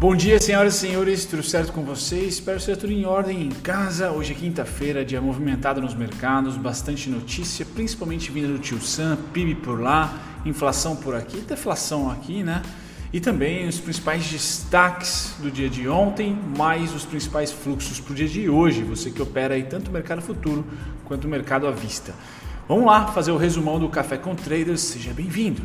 Bom dia, senhoras e senhores, tudo certo com vocês? Espero que seja tudo em ordem em casa. Hoje é quinta-feira, dia movimentado nos mercados, bastante notícia, principalmente vinda do Tio Sam, PIB por lá, inflação por aqui, deflação aqui, né? E também os principais destaques do dia de ontem, mais os principais fluxos para o dia de hoje, você que opera aí tanto o mercado futuro quanto o mercado à vista. Vamos lá fazer o resumão do Café com Traders, seja bem-vindo!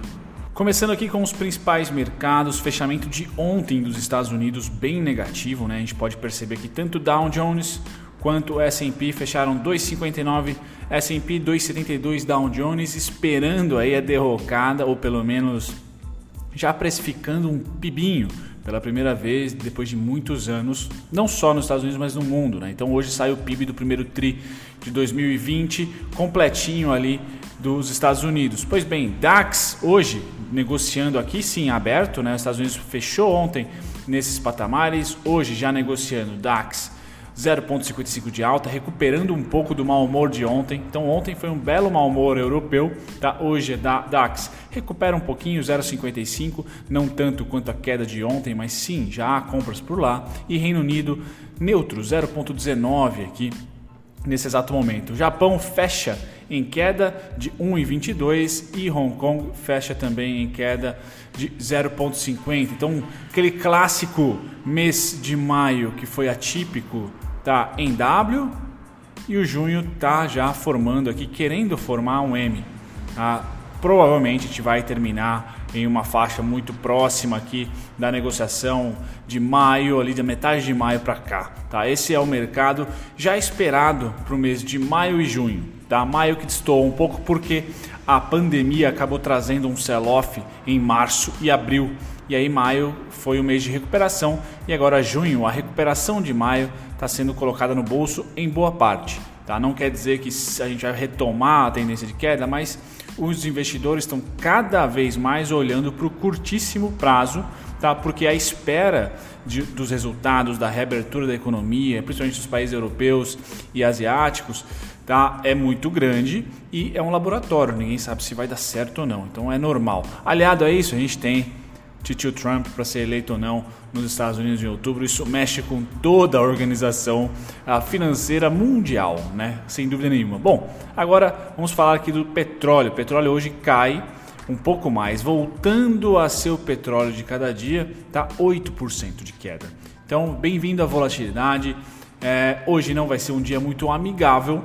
Começando aqui com os principais mercados, fechamento de ontem dos Estados Unidos bem negativo, né? A gente pode perceber que tanto Dow Jones quanto S&P fecharam 2,59, S&P 2,72 Dow Jones, esperando aí a derrocada ou pelo menos já precificando um pibinho pela primeira vez depois de muitos anos, não só nos Estados Unidos, mas no mundo. Né? Então hoje sai o PIB do primeiro TRI de 2020, completinho ali dos Estados Unidos. Pois bem, DAX hoje negociando aqui sim aberto, né? Os Estados Unidos fechou ontem nesses patamares, hoje já negociando DAX 0,55 de alta, recuperando um pouco do mau humor de ontem. Então ontem foi um belo mau humor europeu, tá? Hoje é da DAX recupera um pouquinho 0,55, não tanto quanto a queda de ontem, mas sim, já há compras por lá. E Reino Unido neutro 0,19 aqui nesse exato momento. O Japão fecha em queda de 1,22 e Hong Kong fecha também em queda de 0,50. Então, aquele clássico mês de maio que foi atípico tá em W e o junho tá já formando aqui, querendo formar um M. Tá? Provavelmente a gente vai terminar em uma faixa muito próxima aqui da negociação de maio, ali da metade de maio para cá. Tá? Esse é o mercado já esperado para o mês de maio e junho. Tá? Maio que estou um pouco porque a pandemia acabou trazendo um sell-off em março e abril. E aí maio foi o mês de recuperação e agora junho, a recuperação de maio está sendo colocada no bolso em boa parte. Tá? Não quer dizer que a gente vai retomar a tendência de queda, mas os investidores estão cada vez mais olhando para o curtíssimo prazo, tá? porque a espera de, dos resultados da reabertura da economia, principalmente dos países europeus e asiáticos, tá? é muito grande e é um laboratório, ninguém sabe se vai dar certo ou não, então é normal. Aliado a isso, a gente tem tio Trump para ser eleito ou não nos Estados Unidos em outubro. Isso mexe com toda a organização financeira mundial, né? Sem dúvida nenhuma. Bom, agora vamos falar aqui do petróleo. O petróleo hoje cai um pouco mais, voltando a ser o petróleo de cada dia, tá 8% de queda. Então, bem-vindo à volatilidade. É, hoje não vai ser um dia muito amigável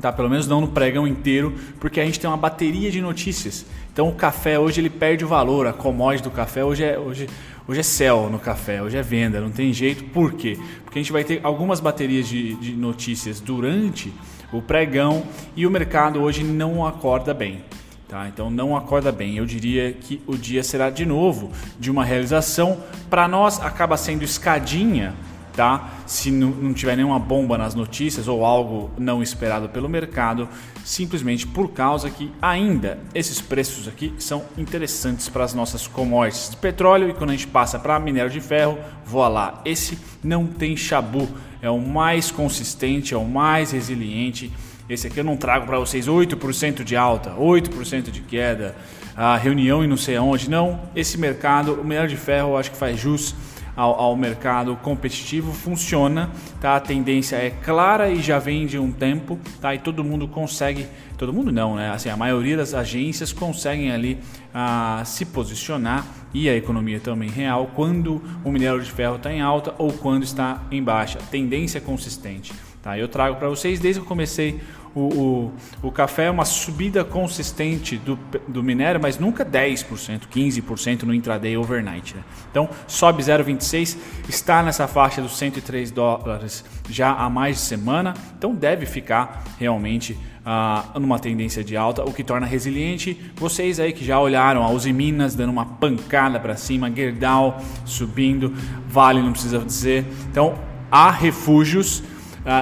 tá? Pelo menos não no pregão inteiro, porque a gente tem uma bateria de notícias. Então o café hoje ele perde o valor, a commodity do café hoje é hoje hoje é céu no café, hoje é venda, não tem jeito. Por quê? Porque a gente vai ter algumas baterias de, de notícias durante o pregão e o mercado hoje não acorda bem. Tá? Então não acorda bem. Eu diria que o dia será de novo de uma realização. Para nós acaba sendo escadinha tá? Se não tiver nenhuma bomba nas notícias ou algo não esperado pelo mercado, simplesmente por causa que ainda esses preços aqui são interessantes para as nossas commodities de petróleo e quando a gente passa para minério de ferro, voa lá. Esse não tem chabu, é o mais consistente, é o mais resiliente. Esse aqui eu não trago para vocês 8% de alta, 8% de queda, a reunião e não sei aonde. Não, esse mercado, o minério de ferro, eu acho que faz jus ao, ao mercado competitivo funciona, tá? A tendência é clara e já vem de um tempo, tá? E todo mundo consegue, todo mundo não, né? Assim, a maioria das agências conseguem ali ah, se posicionar e a economia também real quando o minério de ferro está em alta ou quando está em baixa. Tendência consistente. Tá? Eu trago para vocês desde que eu comecei o, o, o, café é uma subida consistente do, do minério, mas nunca 10%, 15% no intraday overnight. Né? Então sobe 0,26, está nessa faixa dos 103 dólares já há mais de semana, então deve ficar realmente uh, numa tendência de alta, o que torna resiliente. Vocês aí que já olharam a Uzi Minas dando uma pancada para cima, Gerdau subindo, Vale não precisa dizer. Então há refúgios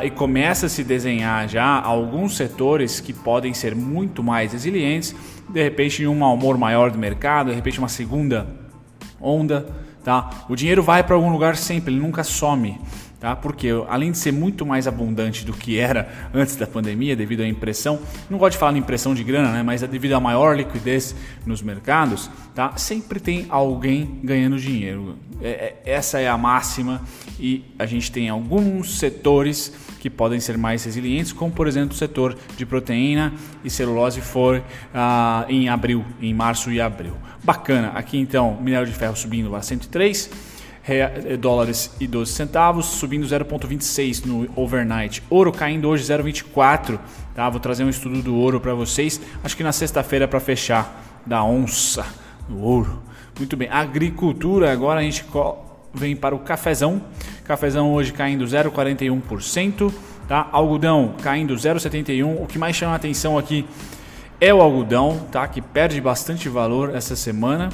e começa a se desenhar já alguns setores que podem ser muito mais resilientes, de repente em um humor maior do mercado, de repente uma segunda onda, tá? O dinheiro vai para algum lugar sempre, ele nunca some. Tá? Porque além de ser muito mais abundante do que era antes da pandemia, devido à impressão, não gosto de falar em impressão de grana, né? Mas é devido à maior liquidez nos mercados, tá? Sempre tem alguém ganhando dinheiro. É, é, essa é a máxima e a gente tem alguns setores que podem ser mais resilientes, como por exemplo o setor de proteína e celulose for ah, em abril, em março e abril. Bacana. Aqui então, minério de ferro subindo a 103 eh, dólares e 12 centavos, subindo 0,26 no overnight. Ouro caindo hoje 0,24. Tá? Vou trazer um estudo do ouro para vocês. Acho que na sexta-feira para fechar da onça do ouro. Muito bem. Agricultura agora a gente vem para o cafezão. Cafezão hoje caindo 0,41%. Tá? Algodão caindo 0,71. O que mais chama a atenção aqui é o algodão, tá? que perde bastante valor essa semana.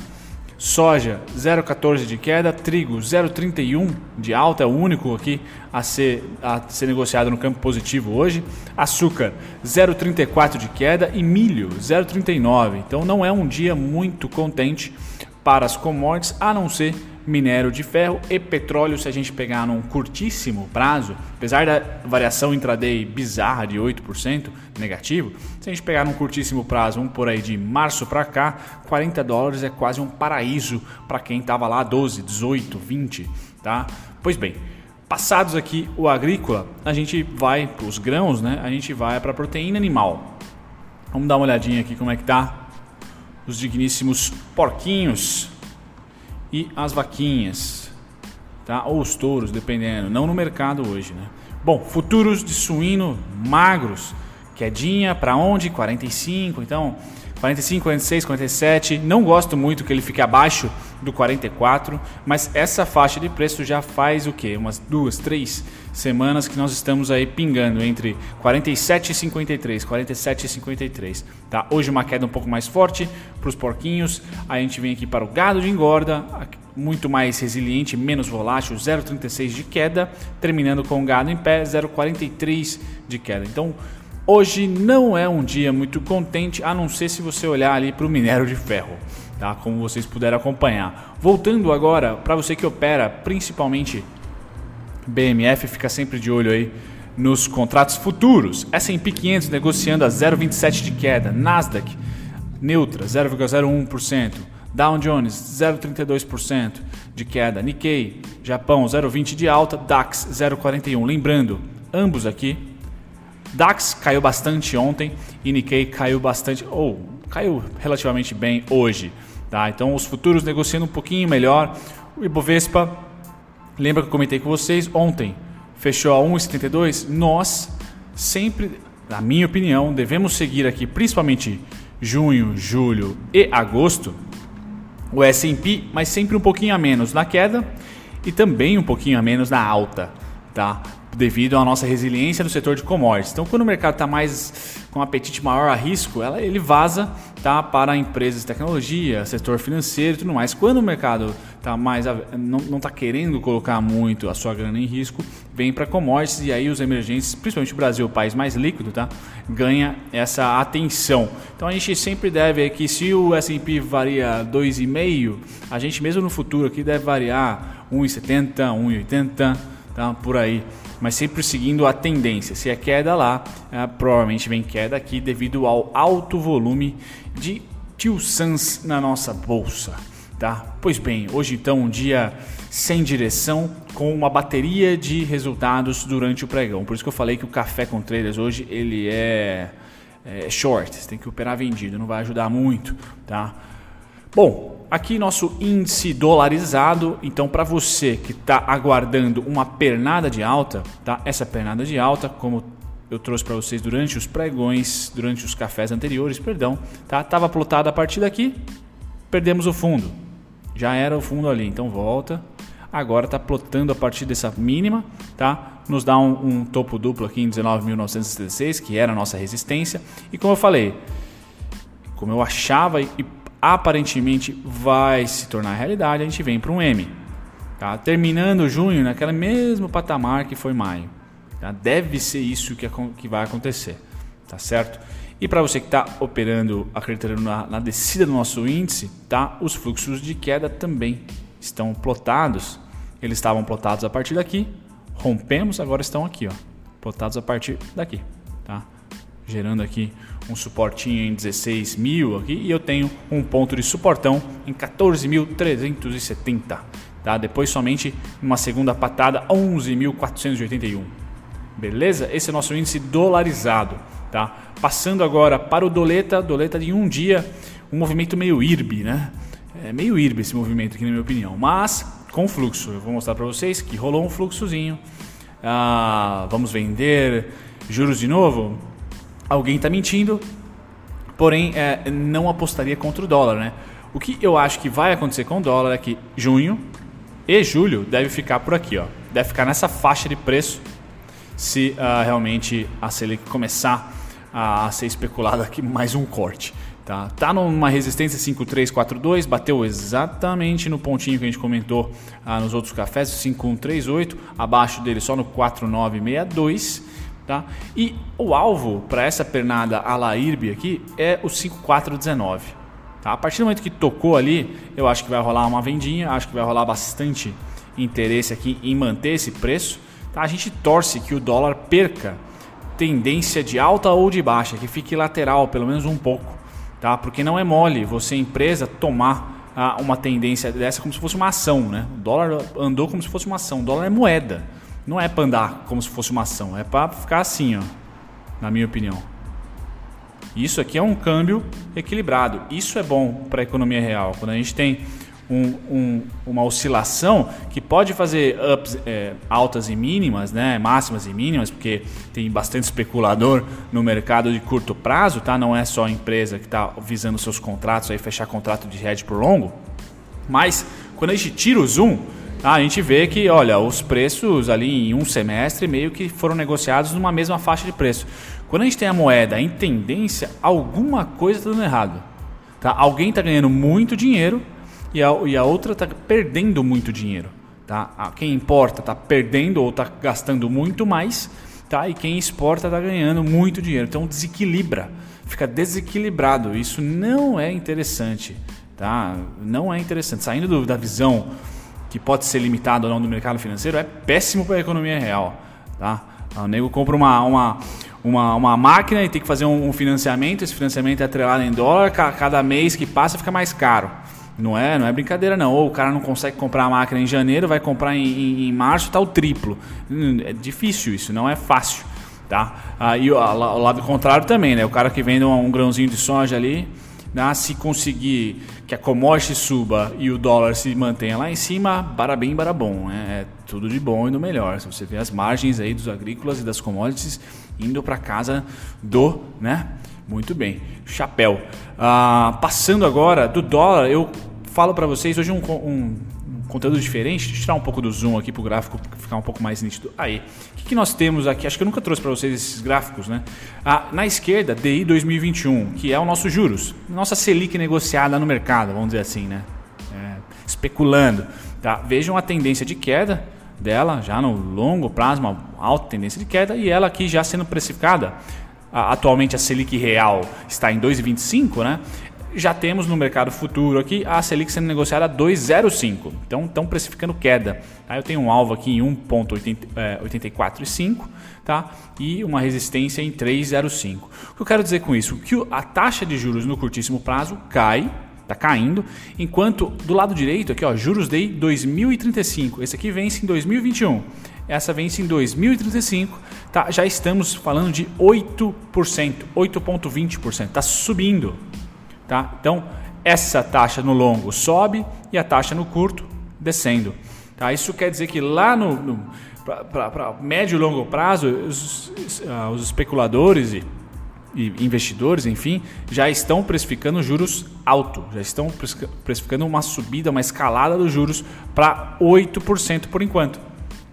Soja 0,14 de queda, trigo 0,31 de alta, é o único aqui a ser, a ser negociado no campo positivo hoje. Açúcar 0,34 de queda e milho 0,39. Então não é um dia muito contente para as commodities, a não ser minério de ferro e petróleo, se a gente pegar num curtíssimo prazo, apesar da variação intraday bizarra de 8% negativo, se a gente pegar num curtíssimo prazo, vamos por aí de março para cá, 40 dólares é quase um paraíso para quem estava lá 12, 18, 20, tá? Pois bem, passados aqui o agrícola, a gente vai para os grãos, né? A gente vai para a proteína animal. Vamos dar uma olhadinha aqui como é que tá os digníssimos porquinhos e as vaquinhas, tá? Ou os touros, dependendo, não no mercado hoje, né? Bom, futuros de suíno magros, quedinha para onde? 45, então 45, 46, 47. Não gosto muito que ele fique abaixo do 44, mas essa faixa de preço já faz o que? Umas duas, três semanas que nós estamos aí pingando entre 47 e 53, 47 e 53. Tá? Hoje uma queda um pouco mais forte para os porquinhos. Aí a gente vem aqui para o gado de engorda, muito mais resiliente, menos volátil, 0,36 de queda, terminando com o gado em pé, 0,43 de queda. Então Hoje não é um dia muito contente, a não ser se você olhar ali para o minério de ferro, tá? Como vocês puderam acompanhar. Voltando agora para você que opera principalmente BMF, fica sempre de olho aí nos contratos futuros. S&P 500 negociando a 0,27 de queda, Nasdaq neutra 0,01%, Dow Jones 0,32% de queda, Nikkei Japão 0,20 de alta, DAX 0,41. Lembrando, ambos aqui DAX caiu bastante ontem e Nikkei caiu bastante, ou caiu relativamente bem hoje. Tá? Então os futuros negociando um pouquinho melhor. O Ibovespa, lembra que eu comentei com vocês ontem, fechou a 1,72. Nós sempre, na minha opinião, devemos seguir aqui, principalmente junho, julho e agosto, o S&P, mas sempre um pouquinho a menos na queda e também um pouquinho a menos na alta, tá? Devido à nossa resiliência no setor de commodities. Então, quando o mercado está mais com um apetite maior a risco, ela, ele vaza tá, para empresas de tecnologia, setor financeiro e tudo mais. Quando o mercado tá mais não está querendo colocar muito a sua grana em risco, vem para commodities e aí os emergentes, principalmente o Brasil, o país mais líquido, tá, ganha essa atenção. Então a gente sempre deve que se o S&P varia 2,5, a gente mesmo no futuro aqui deve variar 1,70, 1,80, tá, por aí mas sempre seguindo a tendência. Se é queda lá, é, provavelmente vem queda aqui devido ao alto volume de Tio Sans na nossa bolsa. Tá? Pois bem, hoje então um dia sem direção, com uma bateria de resultados durante o pregão. Por isso que eu falei que o café com traders hoje ele é, é short, você tem que operar vendido, não vai ajudar muito, tá? Bom, Aqui nosso índice dolarizado, então para você que está aguardando uma pernada de alta, tá? Essa pernada de alta, como eu trouxe para vocês durante os pregões, durante os cafés anteriores, perdão, tá? Tava plotado a partir daqui, perdemos o fundo. Já era o fundo ali, então volta. Agora está plotando a partir dessa mínima, tá? Nos dá um, um topo duplo aqui em 19.976, que era a nossa resistência. E como eu falei, como eu achava e aparentemente vai se tornar realidade, a gente vem para um M. Tá? Terminando junho naquele mesmo patamar que foi maio. Tá? Deve ser isso que, que vai acontecer. Tá certo? E para você que está operando, acreditando na, na, descida do nosso índice, tá? os fluxos de queda também estão plotados. Eles estavam plotados a partir daqui, rompemos, agora estão aqui, ó, botados a partir daqui, tá? Gerando aqui um suportinho em 16 mil aqui e eu tenho um ponto de suportão em 14.370, tá? Depois somente uma segunda patada 11.481. Beleza? Esse é o nosso índice dolarizado, tá? Passando agora para o doleta, doleta de um dia, um movimento meio IRB, né? É meio IRB esse movimento aqui na minha opinião, mas com fluxo. Eu vou mostrar para vocês que rolou um fluxozinho. Ah, vamos vender juros de novo? Alguém está mentindo, porém é, não apostaria contra o dólar, né? O que eu acho que vai acontecer com o dólar é que junho e julho deve ficar por aqui, ó. Deve ficar nessa faixa de preço se uh, realmente a Selic começar a ser especulada aqui mais um corte. Tá, tá numa resistência 5342, bateu exatamente no pontinho que a gente comentou ah, nos outros cafés, 5138, abaixo dele só no 4962. Tá? E o alvo para essa pernada a la aqui é o 5419. Tá? A partir do momento que tocou ali, eu acho que vai rolar uma vendinha, acho que vai rolar bastante interesse aqui em manter esse preço. Tá? A gente torce que o dólar perca tendência de alta ou de baixa, que fique lateral pelo menos um pouco tá? Porque não é mole você empresa tomar ah, uma tendência dessa como se fosse uma ação, né? O dólar andou como se fosse uma ação. O dólar é moeda, não é para andar como se fosse uma ação, é para ficar assim, ó, na minha opinião. Isso aqui é um câmbio equilibrado. Isso é bom para a economia real. Quando a gente tem um, um, uma oscilação que pode fazer ups, é, altas e mínimas, né, máximas e mínimas, porque tem bastante especulador no mercado de curto prazo, tá? Não é só a empresa que está visando seus contratos aí fechar contrato de hedge por longo, mas quando a gente tira o zoom, tá, a gente vê que, olha, os preços ali em um semestre meio que foram negociados numa mesma faixa de preço. Quando a gente tem a moeda em tendência, alguma coisa está dando errado. Tá? Alguém está ganhando muito dinheiro e a, e a outra está perdendo muito dinheiro. Tá? Quem importa está perdendo ou está gastando muito mais, tá? e quem exporta está ganhando muito dinheiro. Então desequilibra, fica desequilibrado. Isso não é interessante. Tá? Não é interessante. Saindo do, da visão que pode ser limitado ou não do mercado financeiro, é péssimo para a economia real. Tá? O nego compra uma, uma, uma, uma máquina e tem que fazer um, financiamento, esse financiamento é atrelado em dólar, cada mês que passa fica mais caro. Não é, não é brincadeira não. Ou o cara não consegue comprar a máquina em janeiro, vai comprar em, em, em março, está o triplo. Hum, é difícil isso, não é fácil, tá? Aí o, o lado contrário também, né? O cara que vende um, um grãozinho de soja ali, né? se conseguir que a commodity suba e o dólar se mantenha lá em cima, barabim, barabom, né? É tudo de bom e do melhor. Se você vê as margens aí dos agrícolas e das commodities indo para casa do, né? Muito bem, chapéu. Ah, passando agora do dólar, eu falo para vocês hoje um, um, conteúdo diferente. Deixa eu tirar um pouco do zoom aqui para o gráfico ficar um pouco mais nítido. Aí, o que, que nós temos aqui? Acho que eu nunca trouxe para vocês esses gráficos, né? Ah, na esquerda, DI 2021, que é o nosso juros, nossa Selic negociada no mercado, vamos dizer assim, né? É, especulando. Tá? Vejam a tendência de queda dela já no longo prazo, uma alta tendência de queda, e ela aqui já sendo precificada. Atualmente a Selic real está em 2,25, né? Já temos no mercado futuro aqui a Selic sendo negociada a 2,05. Então estão precificando queda. Tá? Eu tenho um alvo aqui em 1,845 é, tá? e uma resistência em 3,05. O que eu quero dizer com isso? Que a taxa de juros no curtíssimo prazo cai, está caindo, enquanto do lado direito aqui, ó, juros DI 2035. Esse aqui vence em 2021. Essa vence em 2035. Tá? Já estamos falando de 8%, 8,20%. Está subindo. Tá? Então, essa taxa no longo sobe e a taxa no curto descendo. Tá? Isso quer dizer que lá no, no médio e longo prazo, os, uh, os especuladores e, e, investidores, enfim, já estão precificando juros altos, já estão precificando uma subida, uma escalada dos juros para 8% por enquanto.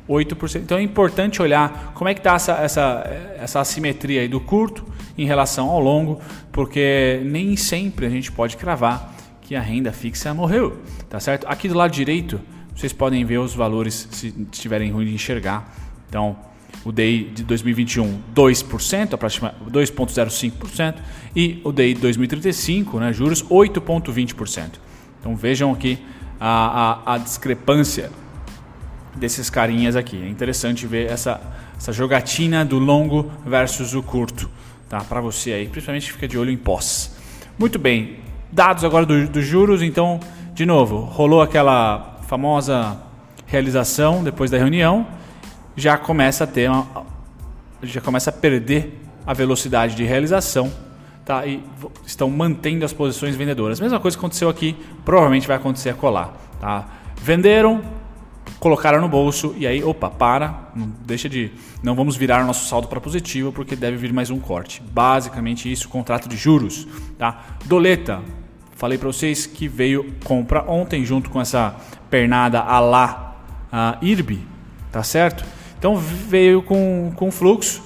8%. Então é importante olhar como é que está essa, essa, essa assimetria aí do curto em relação ao longo, porque nem sempre a gente pode cravar que a renda fixa morreu, tá certo? Aqui do lado direito, vocês podem ver os valores se estiverem ruim de enxergar. Então, o DI de 2021 2%, aproximadamente 2.05% e o DI de 2035, né, juros 8.20%. Então vejam aqui a, a, a discrepância desses carinhas aqui. É interessante ver essa, essa jogatina do longo versus o curto, tá? Para você aí, principalmente fica de olho em pós. Muito bem, dados agora dos do juros, então, de novo, rolou aquela famosa realização depois da reunião, já começa a ter uma, já começa a perder a velocidade de realização tá? e estão mantendo as posições vendedoras. Mesma coisa que aconteceu aqui, provavelmente vai acontecer a colar. Tá? Venderam, colocaram no bolso e aí, opa, para, não deixa de, não vamos virar o nosso saldo para positivo porque deve vir mais um corte. Basicamente isso, contrato de juros, tá? Doleta, falei para vocês que veio compra ontem junto com essa pernada a lá a IRB, tá certo? Então veio com, com fluxo.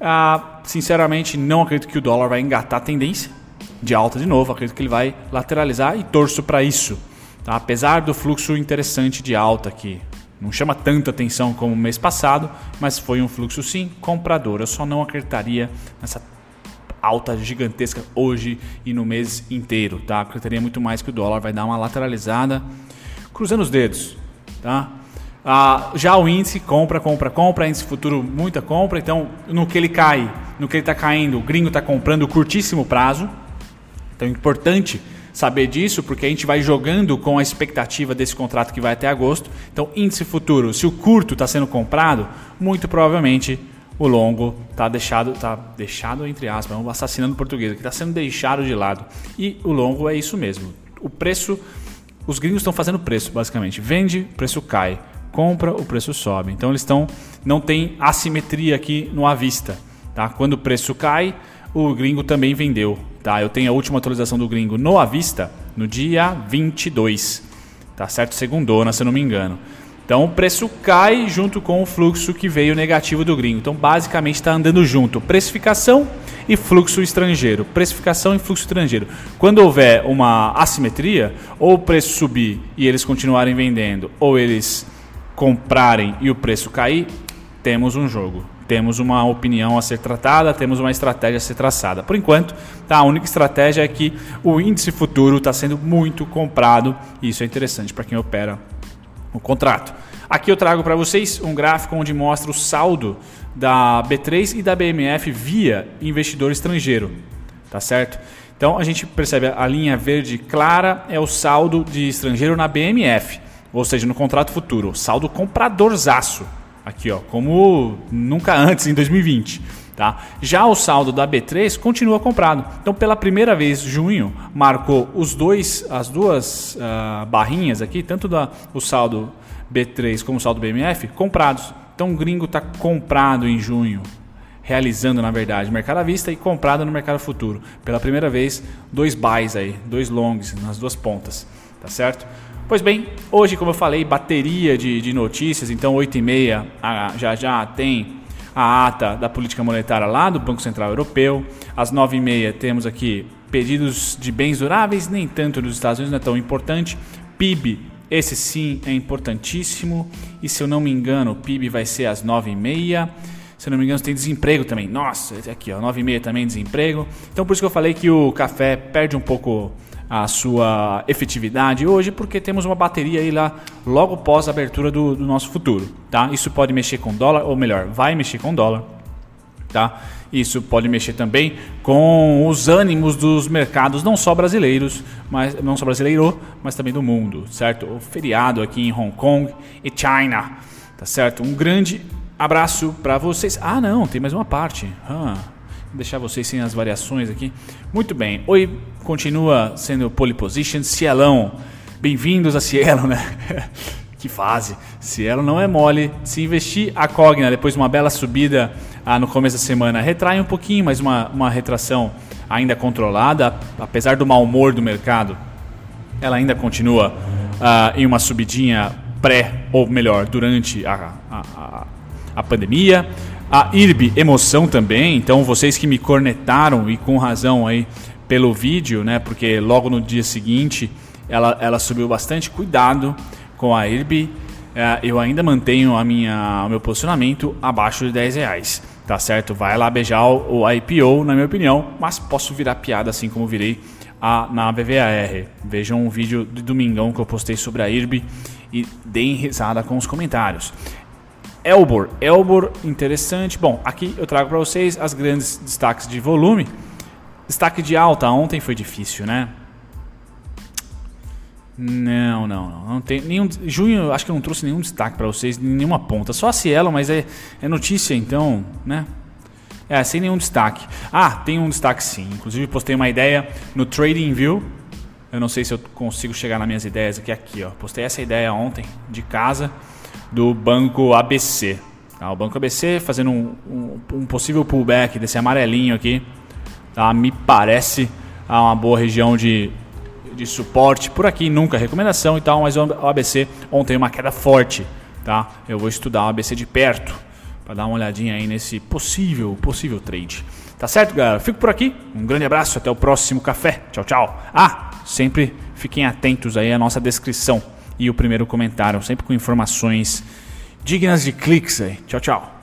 Ah, sinceramente, não acredito que o dólar vai engatar a tendência de alta de novo. Acredito que ele vai lateralizar e torço para isso. Tá? Apesar do fluxo interessante de alta aqui. Não chama tanta atenção como o mês passado, mas foi um fluxo sim comprador. Eu só não acreditaria nessa alta gigantesca hoje e no mês inteiro. Tá? Acreditaria muito mais que o dólar vai dar uma lateralizada. Cruzando os dedos. Tá? Ah, já o índice compra, compra, compra, índice futuro muita compra, então no que ele cai, no que ele está caindo, o gringo está comprando curtíssimo prazo. Então é importante saber disso, porque a gente vai jogando com a expectativa desse contrato que vai até agosto. Então, índice futuro, se o curto está sendo comprado, muito provavelmente o longo está deixado, tá deixado entre aspas, vamos assassinando português, que está sendo deixado de lado. E o longo é isso mesmo. O preço, os gringos estão fazendo preço, basicamente. Vende, preço cai compra, o preço sobe. Então eles estão não tem assimetria aqui no à vista, tá? Quando o preço cai, o gringo também vendeu, tá? Eu tenho a última atualização do gringo no à vista no dia 22, tá certo? Segundona, se eu não me engano. Então o preço cai junto com o fluxo que veio negativo do gringo. Então basicamente está andando junto precificação e fluxo estrangeiro. Precificação e fluxo estrangeiro. Quando houver uma assimetria, ou o preço subir e eles continuarem vendendo, ou eles comprarem e o preço cair, temos um jogo. Temos uma opinião a ser tratada, temos uma estratégia a ser traçada. Por enquanto, tá, a única estratégia é que o índice futuro está sendo muito comprado e isso é interessante para quem opera o contrato. Aqui eu trago para vocês um gráfico onde mostra o saldo da B3 e da BMF via investidor estrangeiro. Tá certo? Então a gente percebe a linha verde clara é o saldo de estrangeiro na BMF ou seja, no contrato futuro, saldo compradorzaço, aqui ó, como nunca antes em 2020. Tá? Já o saldo da B3 continua comprado. Então, pela primeira vez, junho marcou os dois, as duas uh, barrinhas aqui, tanto da, o saldo B3 como o saldo BMF, comprados. Então, o gringo está comprado em junho, realizando na verdade mercado à vista e comprado no mercado futuro. Pela primeira vez, dois buys aí, dois longs nas duas pontas, tá certo? Pois bem, hoje, como eu falei, bateria de, de notícias, então 8 e meia já já tem a ata da política monetária lá do Banco Central Europeu. Às 9 e meia temos aqui pedidos de bens duráveis, nem tanto nos Estados Unidos, não é tão importante. PIB, esse sim é importantíssimo. E se eu não me engano, o PIB vai ser às 9 e meia. Se eu não me engano, tem desemprego também. Nossa, aqui ó, 9 e meia também desemprego. Então por isso que eu falei que o café perde um pouco a sua efetividade hoje, porque temos uma bateria aí lá logo pós a abertura do, do nosso futuro, tá? Isso pode mexer com dólar, ou melhor, vai mexer com dólar, tá? Isso pode mexer também com os ânimos dos mercados, não só brasileiros, mas não só brasileiro, mas também do mundo, certo? O feriado aqui em Hong Kong e China, tá certo? Um grande abraço para vocês. Ah, não, tem mais uma parte. Ah, deixar vocês sem as variações aqui. Muito bem. Oi, continua sendo pole position. Cielão, bem-vindos a Cielo, né? que fase. Cielo não é mole. Se investir a Cogna depois de uma bela subida ah, no começo da semana, retrai um pouquinho, mas uma, uma retração ainda controlada, apesar do mau humor do mercado, ela ainda continua ah, em uma subidinha pré, ou melhor, durante a, a, a, a pandemia. A IRB Emoção também, então vocês que me cornetaram e com razão aí pelo vídeo, né? Porque logo no dia seguinte ela, ela subiu bastante. Cuidado com a IRB. É, eu ainda mantenho a minha, o meu posicionamento abaixo de 10 reais. Tá certo? Vai lá beijar o, IPO, na minha opinião, mas posso virar piada assim como virei a, na BVAR. Vejam um vídeo de domingão que eu postei sobre a IRB e deem risada com os comentários. Elbor, Elbor interessante. Bom, aqui eu trago para vocês as grandes destaques de volume. Destaque de alta ontem foi difícil, né? Não, não, não. não tem nenhum, junho, acho que eu não trouxe nenhum destaque para vocês, nenhuma ponta. Só a Cielo, mas é, é notícia, então, né? É, sem nenhum destaque. Ah, tem um destaque sim. Inclusive postei uma ideia no Trading View. Eu não sei se eu consigo chegar nas minhas ideias aqui, aqui, ó. Postei essa ideia ontem de casa do banco ABC. Tá? O banco ABC fazendo um, um, um possível pullback desse amarelinho aqui. Tá? Me parece uma boa região de de suporte por aqui, nunca recomendação e tal, mas o ABC ontem uma queda forte, tá? Eu vou estudar o ABC de perto para dar uma olhadinha aí nesse possível, possível trade. Tá certo, galera? Fico por aqui. Um grande abraço, até o próximo café. Tchau, tchau. Ah, sempre fiquem atentos aí à nossa descrição e o primeiro comentário, sempre com informações dignas de cliques aí. Tchau, tchau.